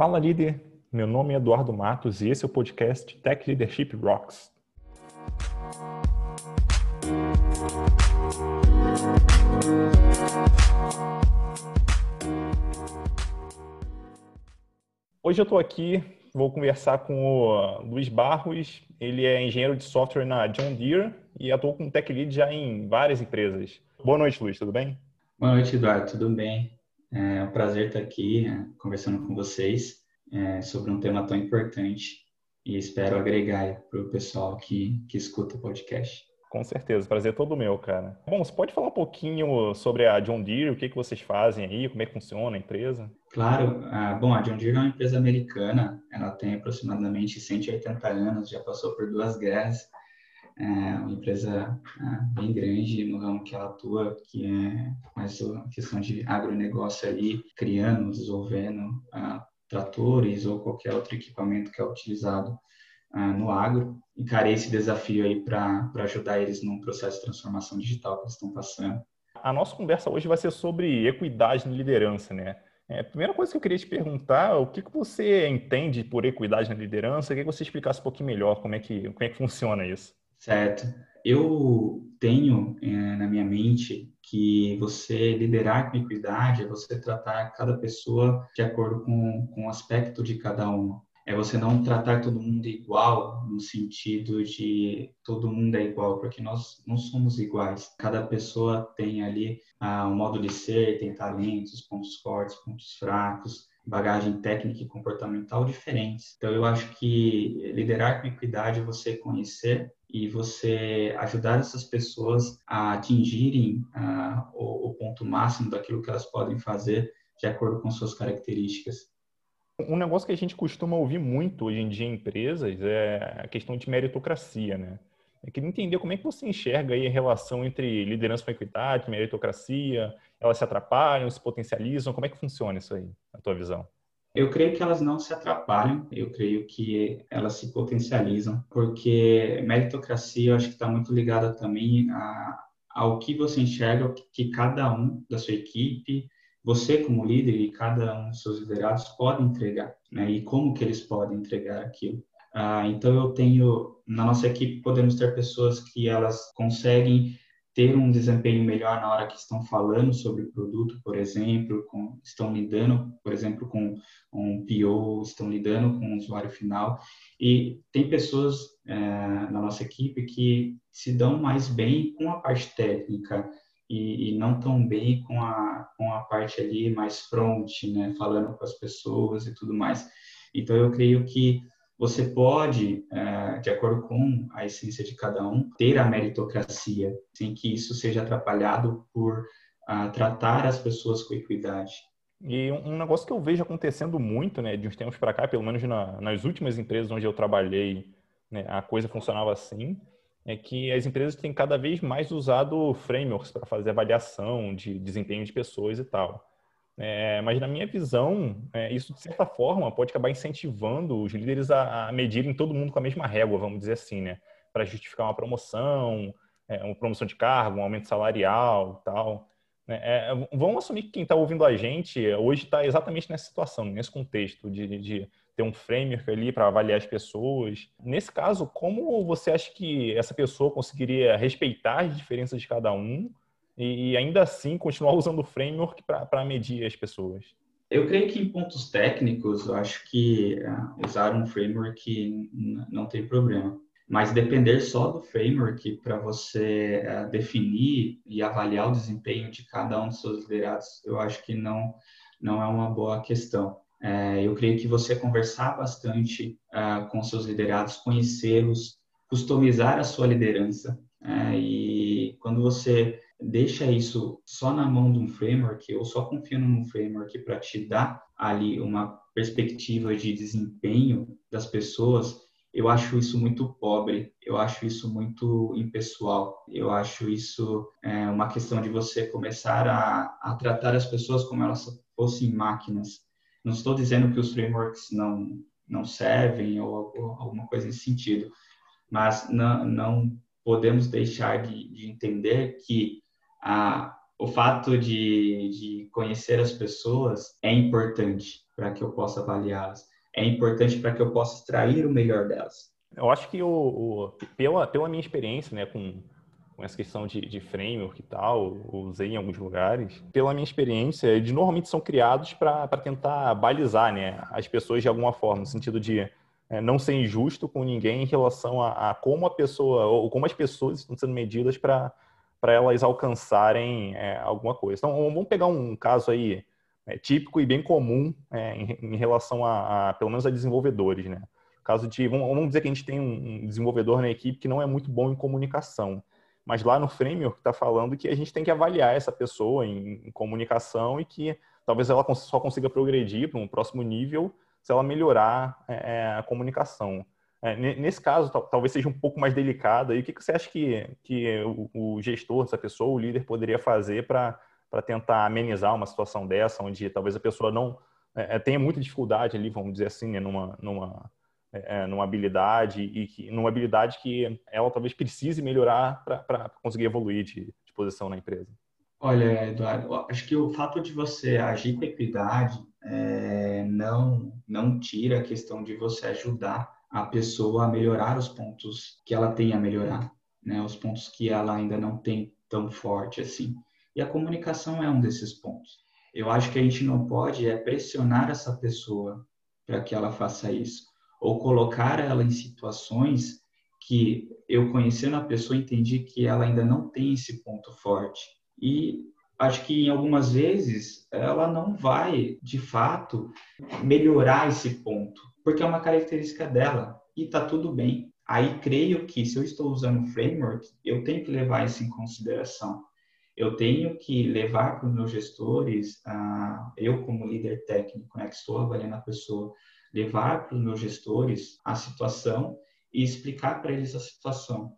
Fala líder, meu nome é Eduardo Matos e esse é o podcast Tech Leadership Rocks. Hoje eu estou aqui, vou conversar com o Luiz Barros, ele é engenheiro de software na John Deere e atua como tech lead já em várias empresas. Boa noite, Luiz, tudo bem? Boa noite, Eduardo, tudo bem? É um prazer estar aqui é, conversando com vocês é, sobre um tema tão importante e espero agregar para o pessoal que, que escuta o podcast. Com certeza, prazer é todo meu, cara. Bom, você pode falar um pouquinho sobre a John Deere, o que, que vocês fazem aí, como é que funciona a empresa? Claro, ah, bom, a John Deere é uma empresa americana, ela tem aproximadamente 180 anos, já passou por duas guerras, é uma empresa ah, bem grande no ramo que ela atua, que é mais a questão de agronegócio ali, criando, desenvolvendo ah, tratores ou qualquer outro equipamento que é utilizado ah, no agro. Encarei esse desafio aí para ajudar eles num processo de transformação digital que eles estão passando. A nossa conversa hoje vai ser sobre equidade na liderança, né? É, a primeira coisa que eu queria te perguntar, o que, que você entende por equidade na liderança? Eu queria que você explicasse um pouquinho melhor como é que, como é que funciona isso. Certo. Eu tenho é, na minha mente que você liderar com equidade é você tratar cada pessoa de acordo com, com o aspecto de cada uma. É você não tratar todo mundo igual, no sentido de todo mundo é igual, porque nós não somos iguais. Cada pessoa tem ali ah, um modo de ser, tem talentos, pontos fortes, pontos fracos, bagagem técnica e comportamental diferentes. Então, eu acho que liderar com equidade é você conhecer e você ajudar essas pessoas a atingirem o, o, ponto máximo daquilo que elas podem fazer de acordo com suas características. Um negócio que a gente costuma ouvir muito hoje em dia em empresas é a questão de meritocracia, né? Eu queria entender como é que você enxerga aí a relação entre liderança com equidade, meritocracia, elas se atrapalham, se potencializam, como é que funciona isso aí, na tua visão? Eu creio que elas não se atrapalham, eu creio que elas se potencializam, porque meritocracia eu acho que está muito ligada também a, ao que você enxerga que cada um da sua equipe, você como líder e cada um dos seus liderados podem entregar, né? E como que eles podem entregar aquilo. Ah, então eu tenho na nossa equipe podemos ter pessoas que elas conseguem ter um desempenho melhor na hora que estão falando sobre o produto, por exemplo, com, estão lidando, por exemplo, com um PO, estão lidando com o usuário final. E tem pessoas é, na nossa equipe que se dão mais bem com a parte técnica e, e, não tão bem com a, com a parte ali mais front, né, falando com as pessoas e tudo mais. Então, eu creio que você pode, é, de acordo com a essência de cada um, ter a meritocracia, sem que isso seja atrapalhado por ah, tratar as pessoas com equidade. E um negócio que eu vejo acontecendo muito, né, de uns tempos para cá, pelo menos na, nas últimas empresas onde eu trabalhei, né, a coisa funcionava assim, é que as empresas têm cada vez mais usado frameworks para fazer avaliação de desempenho de pessoas e tal. É, mas na minha visão, é, isso de certa forma pode acabar incentivando os líderes a, a, medirem todo mundo com a mesma régua, vamos dizer assim, né? Para justificar uma promoção, é, uma promoção de cargo, um aumento salarial tal. Né? É, vamos assumir que quem está ouvindo a gente hoje está exatamente nessa situação, nesse contexto de, de ter um framework ali para avaliar as pessoas. Nesse caso, como você acha que essa pessoa conseguiria respeitar as diferenças de cada um e, ainda assim continuar usando o framework para medir as pessoas? Eu creio que em pontos técnicos, eu acho que uh, usar um framework não tem problema. Mas depender só do framework para você uh, definir e avaliar o desempenho de cada um dos seus liderados, eu acho que não, não é uma boa questão. Uh, eu creio que você conversar bastante com seus liderados, conhecê-los, customizar a sua liderança. e quando você deixa isso só na mão de um framework ou só confiando num framework para te dar ali uma perspectiva de desempenho das pessoas, eu acho isso muito pobre, eu acho isso muito impessoal, eu acho isso é, uma questão de você começar a, a tratar as pessoas como elas fossem máquinas. Não estou dizendo que os frameworks não, não servem ou, ou alguma coisa nesse sentido, mas não, não podemos deixar de, de entender que a, o fato de, de conhecer as pessoas é importante para que eu possa avaliá-las. É importante para que eu possa extrair o melhor delas. Eu acho que o, o pela, pela minha experiência né, com, com essa questão de, de framework e tal, usei em alguns lugares. Pela minha experiência, eles normalmente são criados para tentar balizar né, as pessoas de alguma forma, no sentido de é, não ser injusto com ninguém em relação a, a, como a pessoa, ou como as pessoas estão sendo medidas para elas alcançarem é, alguma coisa. Então, vamos pegar um caso aí é, típico e bem comum é, em, em, relação a, a, pelo menos a desenvolvedores, né? Caso de, vamos, vamos dizer que a gente tem um desenvolvedor na equipe que não é muito bom em comunicação. Mas lá no framework está falando que a gente tem que avaliar essa pessoa em, em comunicação e que talvez ela só consiga progredir para um próximo nível se ela melhorar é, é a comunicação. É, nesse caso, talvez seja um pouco mais delicado. E o que, você acha que, que o, o gestor dessa pessoa, o líder, poderia fazer para tentar amenizar uma situação dessa, onde talvez a pessoa não é, é, tenha muita dificuldade ali, vamos dizer assim, né, numa, numa, é, numa habilidade e que, numa habilidade que ela talvez precise melhorar para conseguir evoluir de, de posição na empresa? Olha, Eduardo, acho que o fato de você agir com equidade é, não, não tira a questão de você ajudar a pessoa a melhorar os pontos que ela tem a melhorar, né? Os pontos que ela ainda não tem tão forte assim. E a comunicação é um desses pontos. Eu acho que a gente não pode é pressionar essa pessoa para que ela faça isso, ou colocar ela em situações que eu conhecendo a pessoa entendi que ela ainda não tem esse ponto forte e acho que em algumas vezes ela não vai, de fato, melhorar esse ponto, porque é uma característica dela e está tudo bem. Aí creio que se eu estou usando o framework, eu tenho que levar isso em consideração. Eu tenho que levar para os meus gestores, uh, eu como líder técnico, né, que estou avaliando a pessoa, levar para os meus gestores a situação e explicar para eles a situação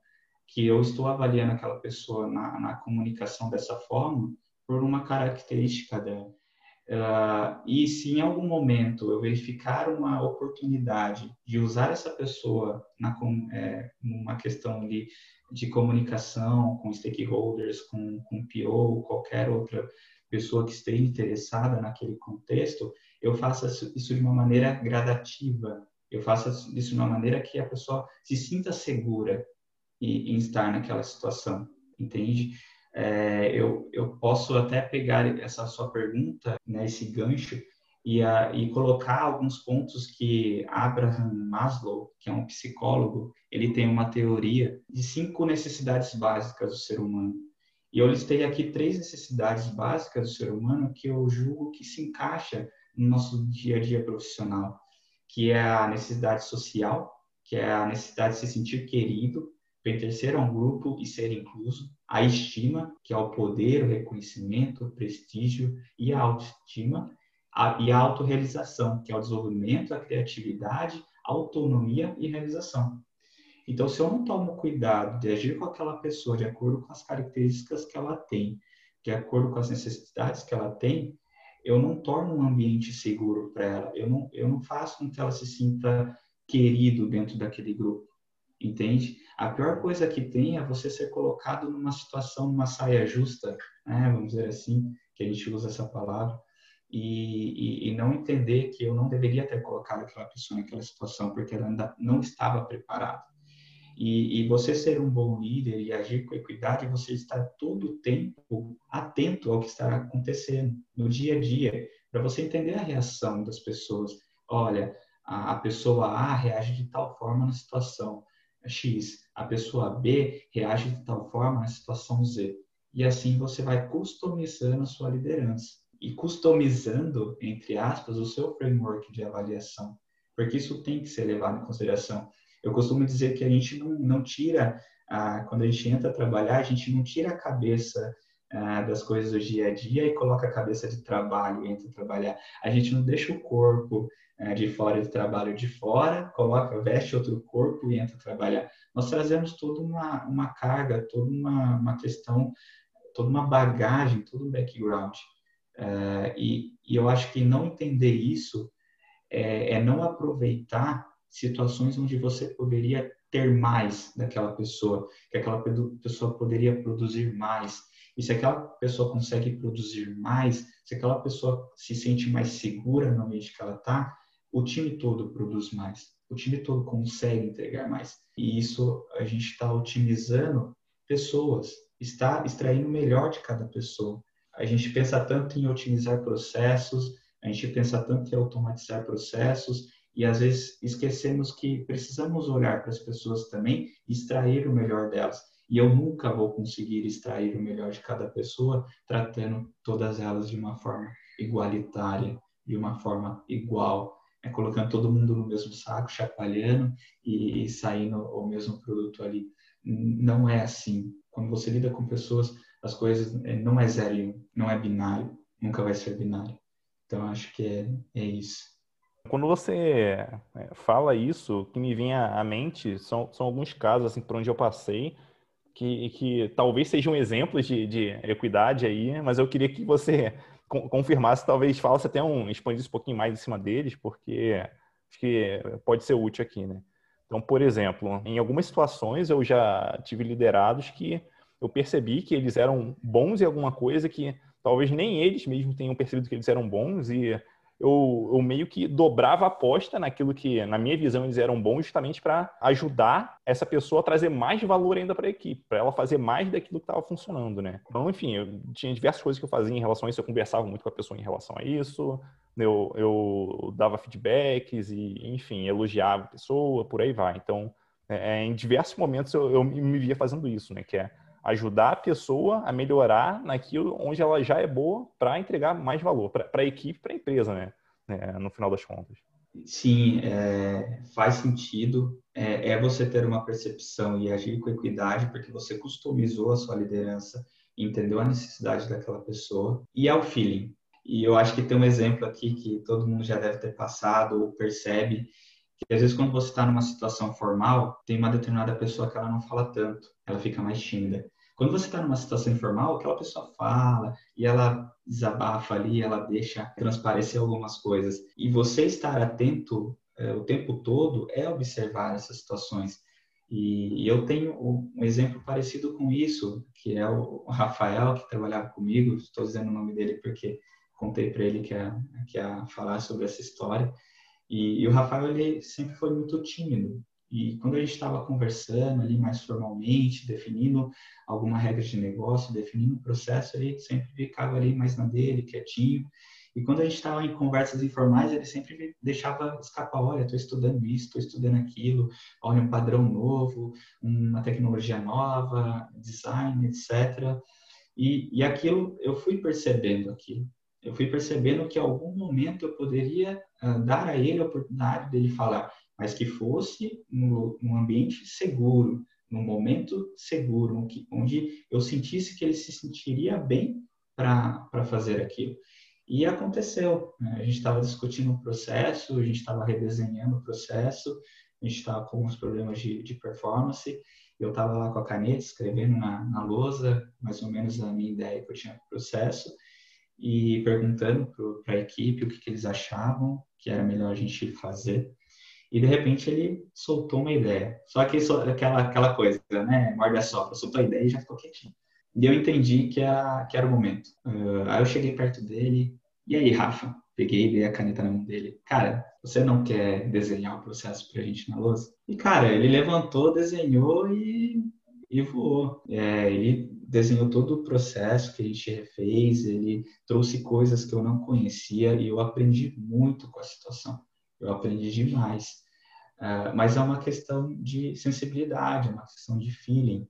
que eu estou avaliando aquela pessoa na, na comunicação dessa forma por uma característica dela. Uh, e se em algum momento eu verificar uma oportunidade de usar essa pessoa na é, uma questão de, de comunicação com stakeholders, com, com PO, qualquer outra pessoa que esteja interessada naquele contexto, eu faço isso de uma maneira gradativa. Eu faço isso de uma maneira que a pessoa se sinta segura em, em estar naquela situação, entende? É, eu, eu posso até pegar essa sua pergunta, né, esse gancho, e, a, e colocar alguns pontos que Abraham Maslow, que é um psicólogo, ele tem uma teoria de cinco necessidades básicas do ser humano. E eu listei aqui três necessidades básicas do ser humano que eu julgo que se encaixa no nosso dia a dia profissional, que é a necessidade social, que é a necessidade de se sentir querido, pertencer a um grupo e ser incluso, a estima, que é o poder, o reconhecimento, o prestígio e a autoestima, a, e a autorrealização, que é o desenvolvimento, a criatividade, a autonomia e realização. Então, se eu não tomo cuidado de agir com aquela pessoa de acordo com as características que ela tem, de acordo com as necessidades que ela tem, eu não torno um ambiente seguro para ela, eu não, eu não faço com que ela se sinta querido dentro daquele grupo entende? A pior coisa que tem é você ser colocado numa situação, numa saia justa, né? vamos dizer assim, que a gente usa essa palavra, e, e, e, não entender que eu não deveria ter colocado aquela pessoa naquela situação, porque ela ainda não estava preparada. E, e, você ser um bom líder e agir com equidade, você estar todo o tempo atento ao que está acontecendo no dia a dia, para você entender a reação das pessoas. Olha, a, a pessoa A reage de tal forma na situação, X, a pessoa B reage de tal forma na situação Z. E assim você vai customizando a sua liderança. E customizando, entre aspas, o seu framework de avaliação. Porque isso tem que ser levado em consideração. Eu costumo dizer que a gente não, não tira, ah, quando a gente entra a trabalhar, a gente não tira a cabeça ah, das coisas do dia a dia e coloca a cabeça de trabalho entra trabalhar. A gente não deixa o corpo é, de fora do trabalho de fora, coloca, veste outro corpo e entra trabalhar. Nós trazemos toda uma, uma carga, toda uma, uma questão, toda uma bagagem, todo um background. É, e, e, eu acho que não entender isso é, é não aproveitar situações onde você poderia ter mais daquela pessoa, que aquela pessoa poderia produzir mais. E se aquela pessoa consegue produzir mais, se aquela pessoa se sente mais segura no ambiente que ela está, o time todo produz mais, o time todo consegue entregar mais. E isso a gente está otimizando pessoas, está extraindo o melhor de cada pessoa. A gente pensa tanto em otimizar processos, a gente pensa tanto em automatizar processos e às vezes esquecemos que precisamos olhar para as pessoas também e extrair o melhor delas. E eu nunca vou conseguir extrair o melhor de cada pessoa tratando todas elas de uma forma igualitária, de uma forma igual, é, colocando todo mundo no mesmo saco, chacoalhando e, e saindo o mesmo produto ali. Não é assim. Quando você lida com pessoas, as coisas é, não é zero e um, não é binário, nunca vai ser binário. Então acho que é, é isso. Quando você é, fala isso, o que me vem à mente são, são alguns casos assim por onde eu passei que, que talvez sejam exemplos de, de equidade aí, mas eu queria que você confirmasse, talvez falasse até um, expandisse um pouquinho mais em cima deles, porque acho que pode ser útil aqui, né? Então, por exemplo, em algumas situações eu já tive liderados que eu percebi que eles eram bons em alguma coisa que talvez nem eles mesmos tenham percebido que eles eram bons e eu, eu, meio que dobrava a aposta naquilo que, na minha visão, eles eram bons, justamente para ajudar essa pessoa a trazer mais valor ainda para a equipe, para ela fazer mais daquilo que estava funcionando, né? Então, enfim, eu tinha diversas coisas que eu fazia em relação a isso, eu conversava muito com a pessoa em relação a isso, eu, eu dava feedbacks e, enfim, elogiava a pessoa, por aí vai. Então, é, em diversos momentos eu, eu me via fazendo isso, né? Que é ajudar a pessoa a melhorar naquilo onde ela já é boa para entregar mais valor para a equipe, para a empresa, né? É, no final das contas. Sim, é, faz sentido. É, é, você ter uma percepção e agir com equidade, porque você customizou a sua liderança, entendeu a necessidade daquela pessoa e é o feeling. E eu acho que tem um exemplo aqui que todo mundo já deve ter passado ou percebe, que às vezes quando você está numa situação formal, tem uma determinada pessoa que ela não fala tanto, ela fica mais tímida. Quando você está numa situação informal, aquela pessoa fala e ela desabafa ali, ela deixa transparecer algumas coisas. E você estar atento é, o tempo todo é observar essas situações. E eu tenho um exemplo parecido com isso, que é o Rafael, que trabalhava comigo, estou dizendo o nome dele porque contei para ele que ia, que ia falar sobre essa história. E, e, o Rafael ele sempre foi muito tímido. E quando a gente estava conversando ali mais formalmente, definindo alguma regra de negócio, definindo o processo, ele sempre ficava ali mais na dele, quietinho. E quando a gente estava em conversas informais, ele sempre deixava escapar: olha, estou estudando isso, estou estudando aquilo, olha, um padrão novo, uma tecnologia nova, design, etc. E, e aquilo, eu fui percebendo aquilo. Eu fui percebendo que em algum momento eu poderia uh, dar a ele a oportunidade dele falar mas que fosse num ambiente seguro, num momento seguro, onde eu sentisse que ele se sentiria bem para fazer aquilo. E aconteceu. Né? A gente estava discutindo o processo, a gente estava redesenhando o processo, a gente estava com alguns problemas de, de performance. Eu estava lá com a caneta, escrevendo na, na lousa, mais ou menos a minha ideia que eu tinha para o processo, e perguntando para a equipe o que, que eles achavam que era melhor a gente fazer. E de repente ele soltou uma ideia. Só que isso, aquela, aquela coisa, né? Morde a sopra, soltou a ideia e já ficou quietinho. E eu entendi que era, que era o momento. Uh, aí eu cheguei perto dele. E aí, Rafa? Peguei, dei a caneta na mão dele. Cara, você não quer desenhar o processo pra gente na lousa? E, cara, ele levantou, desenhou e, e voou. É, ele desenhou todo o processo que a gente refez, ele trouxe coisas que eu não conhecia e eu aprendi muito com a situação. Eu aprendi demais. Uh, mas é uma questão de sensibilidade, uma questão de feeling.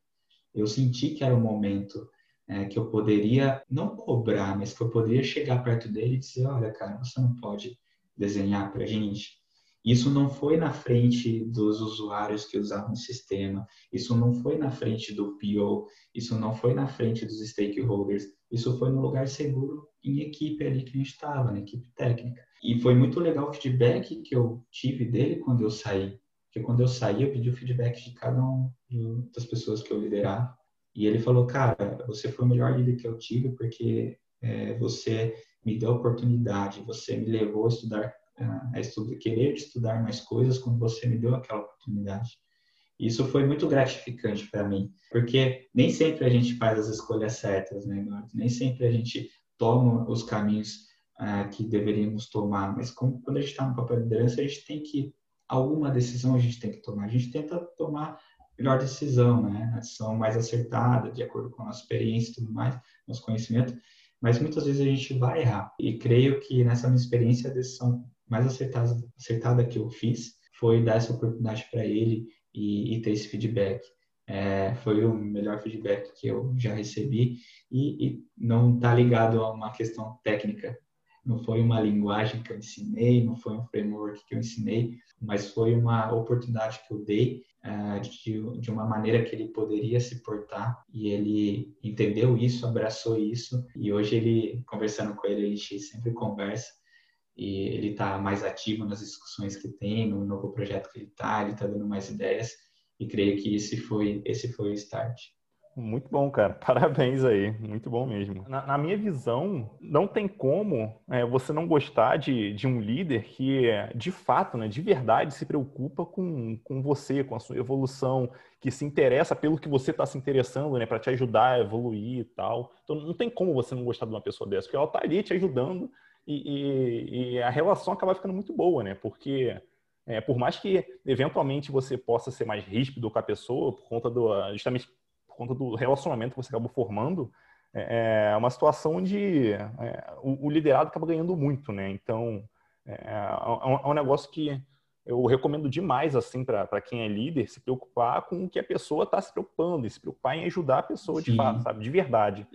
Eu senti que era o momento é, que eu poderia, não cobrar, mas que eu poderia chegar perto dele e dizer: olha, cara, você não pode desenhar para gente. Isso não foi na frente dos usuários que usavam o sistema, isso não foi na frente do PO, isso não foi na frente dos stakeholders, isso foi no lugar seguro em equipe ali que a gente estava, na equipe técnica. E foi muito legal o feedback que eu tive dele quando eu saí. Porque quando eu saí, eu pedi o feedback de cada um das pessoas que eu liderava. E ele falou, cara, você foi o melhor líder que eu tive porque é, você me deu a oportunidade, você me levou a estudar, a estudar, querer estudar mais coisas quando você me deu aquela oportunidade. Isso foi muito gratificante para mim, porque nem sempre a gente faz as escolhas certas, né, Eduardo? Nem sempre a gente toma os caminhos uh, que deveríamos tomar, mas como, quando a gente está no papel de liderança, a gente tem que, alguma decisão a gente tem que tomar. A gente tenta tomar melhor decisão, né? A decisão mais acertada, de acordo com a nossa experiência e tudo mais, nosso conhecimento, mas muitas vezes a gente vai errar. E creio que nessa minha experiência, a decisão mais acertada, acertada que eu fiz foi dar essa oportunidade para ele e, e, ter esse feedback. É, foi o melhor feedback que eu já recebi e, e não está ligado a uma questão técnica. Não foi uma linguagem que eu ensinei, não foi um framework que eu ensinei, mas foi uma oportunidade que eu dei uh, de, de uma maneira que ele poderia se portar e ele entendeu isso, abraçou isso e hoje ele, conversando com ele, a gente sempre conversa e ele está mais ativo nas discussões que tem, no novo projeto que ele está, ele está dando mais ideias e creio que esse foi esse foi o start. Muito bom, cara. Parabéns aí. Muito bom mesmo. Na, na minha visão, não tem como é, você não gostar de, de um líder que, de fato, né, de verdade, se preocupa com, com você, com a sua evolução, que se interessa pelo que você está se interessando, né, para te ajudar a evoluir e tal. Então, não tem como você não gostar de uma pessoa dessa, porque ela está ali te ajudando e, e, e, a relação acaba ficando muito boa, né? Porque é, por mais que eventualmente você possa ser mais ríspido com a pessoa, por conta do justamente por conta do relacionamento que você acabou formando, é, é uma situação onde é, o, o, liderado acaba ganhando muito, né? Então é, é, é um negócio que eu recomendo demais assim para quem é líder se preocupar com o que a pessoa está se preocupando e se preocupar em ajudar a pessoa Sim. de fato, sabe, de verdade.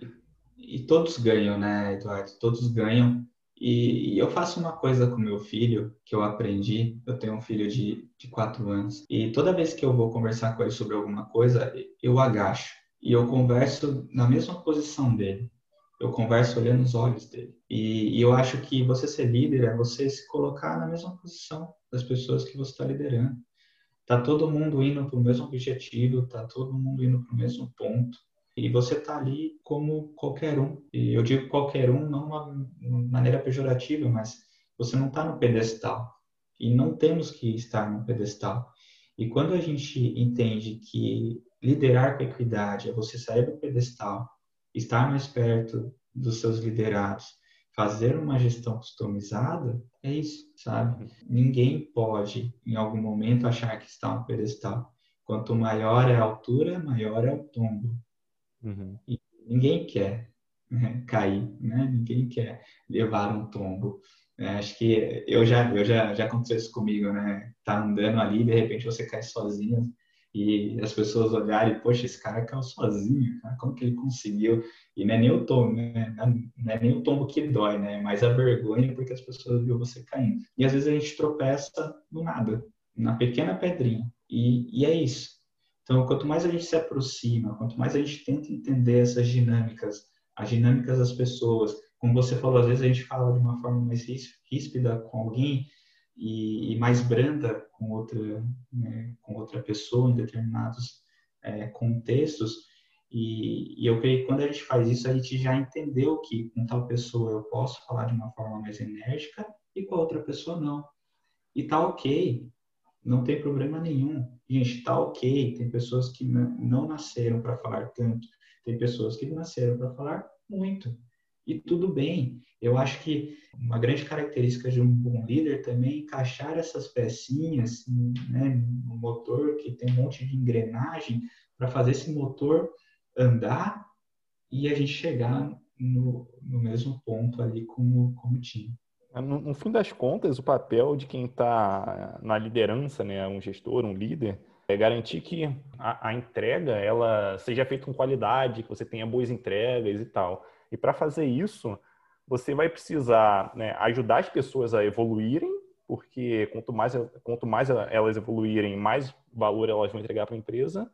E, e todos ganham, né, Eduardo? Todos ganham e, e, eu faço uma coisa com meu filho que eu aprendi. Eu tenho um filho de, de quatro anos. E toda vez que eu vou conversar com ele sobre alguma coisa, eu agacho. E eu converso na mesma posição dele. Eu converso olhando os olhos dele. E, e eu acho que você ser líder é você se colocar na mesma posição das pessoas que você está liderando. Tá todo mundo indo para o mesmo objetivo, tá todo mundo indo para o mesmo ponto e você está ali como qualquer um. E eu digo qualquer um não de uma maneira pejorativa, mas você não está no pedestal. E não temos que estar no pedestal. E quando a gente entende que liderar com equidade é você sair do pedestal, estar mais perto dos seus liderados, fazer uma gestão customizada, é isso, sabe? Ninguém pode, em algum momento, achar que está no pedestal. Quanto maior é a altura, maior é o tombo. Uhum. E ninguém quer né, cair, né? Ninguém quer levar um tombo. É, acho que eu já, eu já, já aconteceu isso comigo, né? Tá andando ali, de repente você cai sozinho e as pessoas olharem, poxa, esse cara caiu sozinho, cara, como que ele conseguiu? E não é nem o tombo, né? Não é nem o tombo que dói, né? Mas a vergonha porque as pessoas viram você caindo. E às vezes a gente tropeça no nada, na pequena pedrinha. E, e é isso. Então, quanto mais a gente se aproxima, quanto mais a gente tenta entender essas dinâmicas, as dinâmicas das pessoas, como você falou, às vezes a gente fala de uma forma mais ríspida com alguém e, e mais branda com outra, né, com outra pessoa em determinados é, contextos. E, e, eu creio que quando a gente faz isso, a gente já entendeu que com tal pessoa eu posso falar de uma forma mais enérgica e com a outra pessoa não. E tá ok, não tem problema nenhum. Gente, tá ok. Tem pessoas que não nasceram para falar tanto, tem pessoas que nasceram para falar muito. E tudo bem. Eu acho que uma grande característica de um bom líder também é encaixar essas pecinhas né, no motor que tem um monte de engrenagem para fazer esse motor andar e a gente chegar no, no mesmo ponto ali como, como time. No, no, fim das contas, o papel de quem está na liderança, né, um gestor, um líder, é garantir que a, a, entrega ela seja feita com qualidade, que você tenha boas entregas e tal. E para fazer isso, você vai precisar né, ajudar as pessoas a evoluírem, porque quanto mais, quanto mais elas evoluírem, mais valor elas vão entregar para a empresa.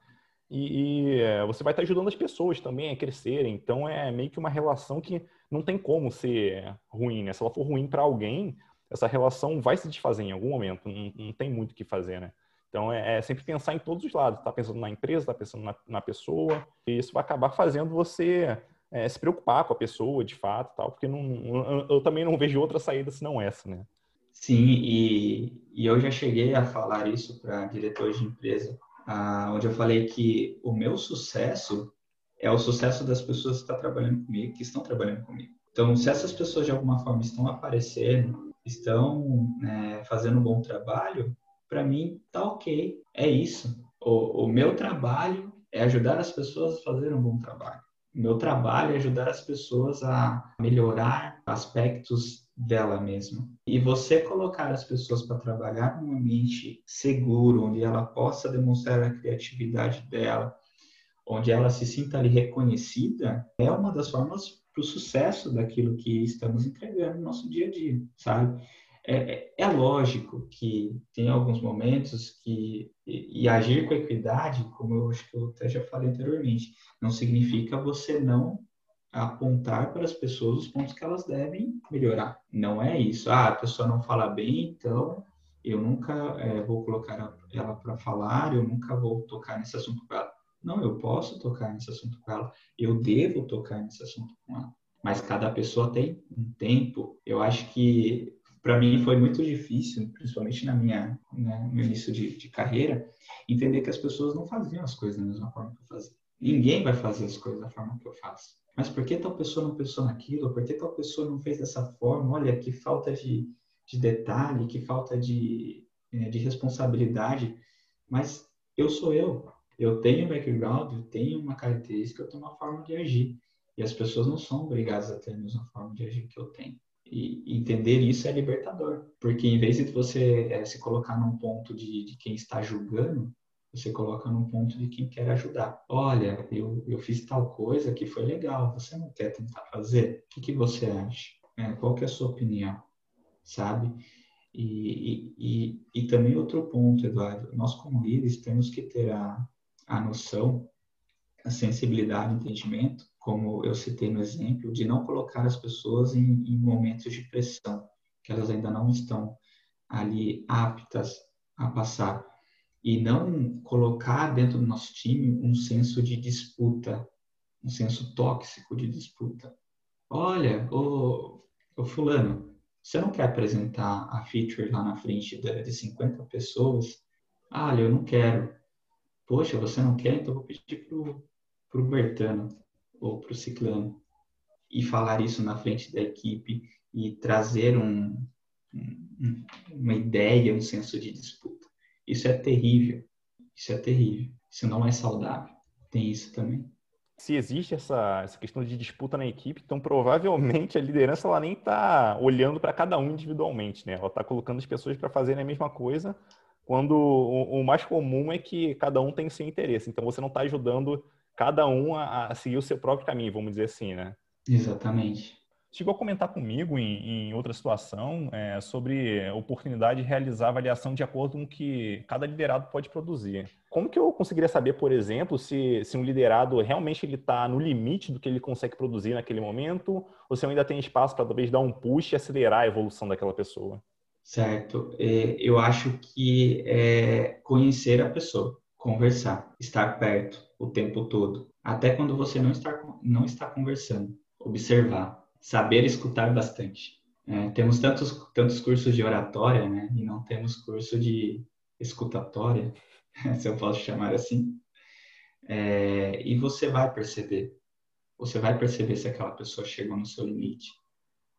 E, e, é, você vai estar ajudando as pessoas também a crescerem. Então é meio que uma relação que não tem como ser ruim, né? Se ela for ruim para alguém, essa relação vai se desfazer em algum momento, não, não tem muito o que fazer, né? Então é, é, sempre pensar em todos os lados, tá pensando na empresa, tá pensando na, na pessoa, e isso vai acabar fazendo você é, se preocupar com a pessoa, de fato, tal, porque não, eu, eu também não vejo outra saída senão essa, né? Sim, e, e eu já cheguei a falar isso para diretores de empresa ah, onde eu falei que o meu sucesso é o sucesso das pessoas que estão trabalhando comigo, que estão trabalhando comigo. Então, se essas pessoas de alguma forma estão aparecendo, estão né, fazendo um bom trabalho, para mim tá ok. É isso. O, o meu trabalho é ajudar as pessoas a fazerem um bom trabalho. O meu trabalho é ajudar as pessoas a melhorar aspectos dela mesma. E você colocar as pessoas para trabalhar num ambiente seguro, onde ela possa demonstrar a criatividade dela, onde ela se sinta ali reconhecida, é uma das formas para o sucesso daquilo que estamos entregando no nosso dia a dia, sabe? É, é, é lógico que tem alguns momentos que e, e, agir com equidade, como eu acho que eu até já falei anteriormente, não significa você não apontar para as pessoas os pontos que elas devem melhorar. Não é isso. Ah, a pessoa não fala bem, então eu nunca é, vou colocar ela para falar, eu nunca vou tocar nesse assunto com ela. Não, eu posso tocar nesse assunto com ela, eu devo tocar nesse assunto com ela. Mas cada pessoa tem um tempo. Eu acho que para mim foi muito difícil, principalmente na minha né, no início de, de, carreira, entender que as pessoas não faziam as coisas da mesma forma que eu fazia. Ninguém vai fazer as coisas da forma que eu faço. Mas por que tal pessoa não pensou naquilo? Por que tal pessoa não fez dessa forma? Olha, que falta de, de detalhe, que falta de, é, de responsabilidade. Mas eu sou eu. Eu tenho background, eu tenho uma característica, eu tenho uma forma de agir. E as pessoas não são obrigadas a ter a mesma forma de agir que eu tenho. E entender isso é libertador, porque em vez de você é, se colocar num ponto de, de, quem está julgando, você coloca num ponto de quem quer ajudar. Olha, eu, eu fiz tal coisa que foi legal, você não quer tentar fazer? O que, que você acha? É, qual que é a sua opinião? Sabe? E, e, e, também outro ponto, Eduardo, nós como líderes temos que ter a, a noção, a sensibilidade, o entendimento como eu citei no exemplo, de não colocar as pessoas em, em momentos de pressão, que elas ainda não estão ali aptas a passar. E não colocar dentro do nosso time um senso de disputa, um senso tóxico de disputa. Olha, o, fulano, você não quer apresentar a feature lá na frente de, de 50 pessoas? Ah, eu não quero. Poxa, você não quer? Então eu vou pedir pro, pro Bertano ou para o ciclano e falar isso na frente da equipe e trazer um, um, uma ideia, um senso de disputa. Isso é terrível. Isso é terrível. Isso não é saudável. Tem isso também. Se existe essa, essa questão de disputa na equipe, então provavelmente a liderança ela nem está olhando para cada um individualmente, né? Ela está colocando as pessoas para fazerem a mesma coisa, quando o, o, mais comum é que cada um tem seu interesse. Então você não está ajudando cada um a, a, seguir o seu próprio caminho, vamos dizer assim, né? Exatamente. Chegou a comentar comigo em, em outra situação é, sobre oportunidade de realizar avaliação de acordo com o que cada liderado pode produzir. Como que eu conseguiria saber, por exemplo, se, se um liderado realmente ele está no limite do que ele consegue produzir naquele momento, ou se ainda tem espaço para talvez dar um push e acelerar a evolução daquela pessoa? Certo. É, eu acho que é conhecer a pessoa, conversar, estar perto, o tempo todo, até quando você não está, não está conversando. Observar, saber escutar bastante. É, temos tantos, tantos cursos de oratória, né? E não temos curso de escutatória, se eu posso chamar assim. É, e você vai perceber. Você vai perceber se aquela pessoa chegou no seu limite.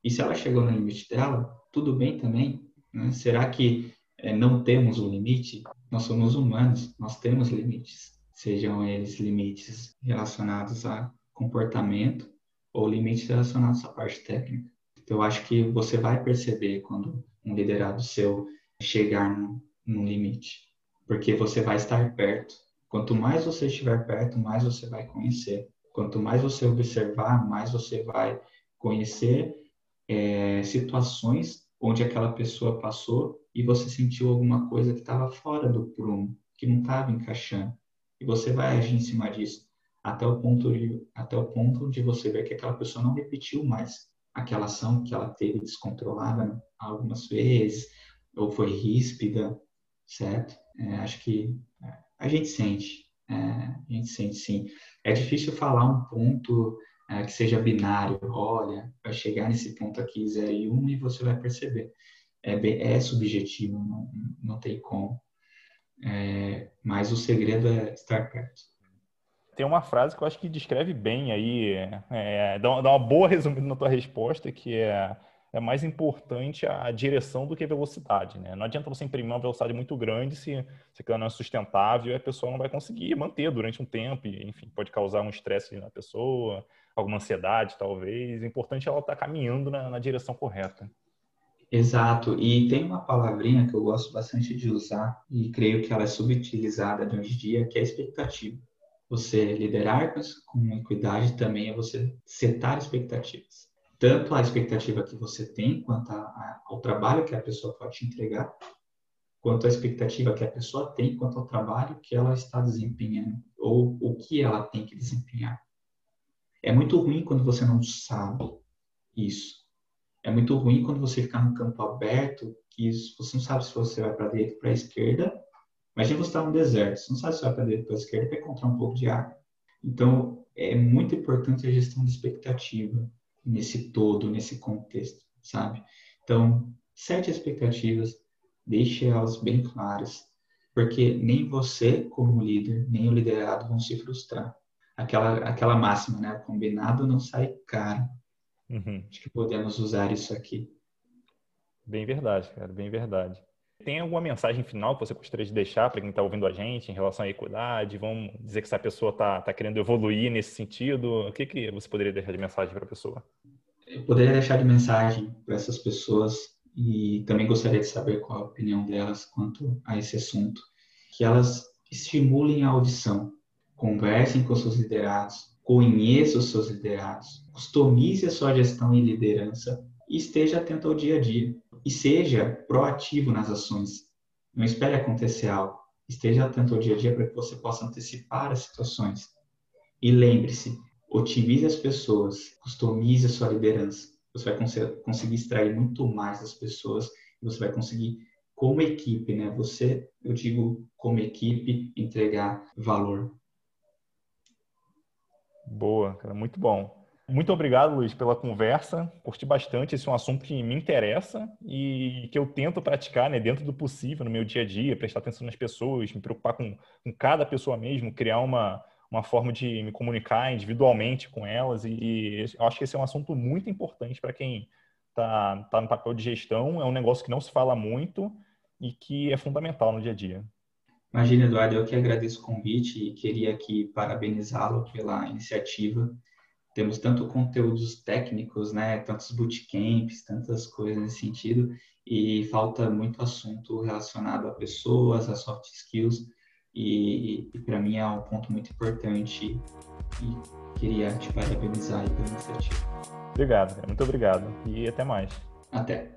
E se ela chegou no limite dela, tudo bem também. Né? Será que é, não temos um limite? Nós somos humanos, nós temos limites sejam eles limites relacionados a comportamento ou limites relacionados à parte técnica. Então, eu acho que você vai perceber quando um liderado seu chegar no, limite, porque você vai estar perto. Quanto mais você estiver perto, mais você vai conhecer. Quanto mais você observar, mais você vai conhecer é, situações onde aquela pessoa passou e você sentiu alguma coisa que estava fora do prumo, que não estava encaixando. E você vai agir em cima disso até o ponto de, até o ponto de você ver que aquela pessoa não repetiu mais aquela ação que ela teve descontrolada algumas vezes, ou foi ríspida, certo? É, acho que é, a gente sente, é, a gente sente sim. É difícil falar um ponto é, que seja binário, olha, vai chegar nesse ponto aqui 0 e 1 um, e você vai perceber. É, é subjetivo, não, não tem como. é, mas o segredo é estar perto. Tem uma frase que eu acho que descreve bem aí, é, dá, uma boa resumida na tua resposta, que é é mais importante a direção do que a velocidade, né? Não adianta você imprimir uma velocidade muito grande se, se aquilo não é sustentável e a pessoa não vai conseguir manter durante um tempo e, enfim, pode causar um estresse na pessoa, alguma ansiedade, talvez. É importante ela estar tá caminhando na, na direção correta. Exato. E tem uma palavrinha que eu gosto bastante de usar e creio que ela é subutilizada de hoje em dia, que é expectativa. Você liderar com equidade também é você setar expectativas tanto a expectativa que você tem quanto a, a, ao trabalho que a pessoa pode te entregar, quanto a expectativa que a pessoa tem quanto ao trabalho que ela está desempenhando ou o que ela tem que desempenhar. É muito ruim quando você não sabe isso. É muito ruim quando você ficar no campo aberto, que você não sabe se você vai para direita ou para a esquerda. Imagina você estar tá no deserto, você não sabe se vai para direita ou para a esquerda para encontrar um pouco de água. Então, é muito importante a gestão de expectativa nesse todo, nesse contexto, sabe? Então, sete expectativas, deixe elas bem claras, porque nem você, como líder, nem o liderado vão se frustrar. Aquela, aquela máxima, né? O combinado não sai caro. Uhum. Acho que podemos usar isso aqui. Bem verdade, cara, bem verdade. Tem alguma mensagem final que você gostaria de deixar para quem está ouvindo a gente em relação à equidade? Vamos dizer que essa pessoa está tá querendo evoluir nesse sentido. O que, que você poderia deixar de mensagem para a pessoa? Eu poderia deixar de mensagem para essas pessoas e também gostaria de saber qual a opinião delas quanto a esse assunto. Que elas estimulem a audição, conversem com seus liderados, conheça os seus liderados, customize a sua gestão e liderança e esteja atento ao dia a dia e seja proativo nas ações. Não espere acontecer algo. Esteja atento ao dia a dia para que você possa antecipar as situações. E lembre-se, otimize as pessoas, customize a sua liderança. Você vai cons conseguir extrair muito mais das pessoas e você vai conseguir, como equipe, né? Você, eu digo, como equipe, entregar valor. Boa, cara, muito bom. Muito obrigado, Luiz, pela conversa. Curti bastante. Esse é um assunto que me interessa e que eu tento praticar né, dentro do possível no meu dia a dia, prestar atenção nas pessoas, me preocupar com, com cada pessoa mesmo, criar uma, uma forma de me comunicar individualmente com elas. E, e eu acho que esse é um assunto muito importante para quem está tá no papel de gestão. É um negócio que não se fala muito e que é fundamental no dia a dia. Imagina, Eduardo, eu que agradeço o convite e queria aqui parabenizá-lo pela iniciativa temos tanto conteúdos técnicos, né, tantos bootcamps, tantas coisas nesse sentido, e falta muito assunto relacionado a pessoas, a soft skills, e, e para mim é um ponto muito importante e queria te parabenizar pela iniciativa. Obrigado, muito obrigado e até mais. Até.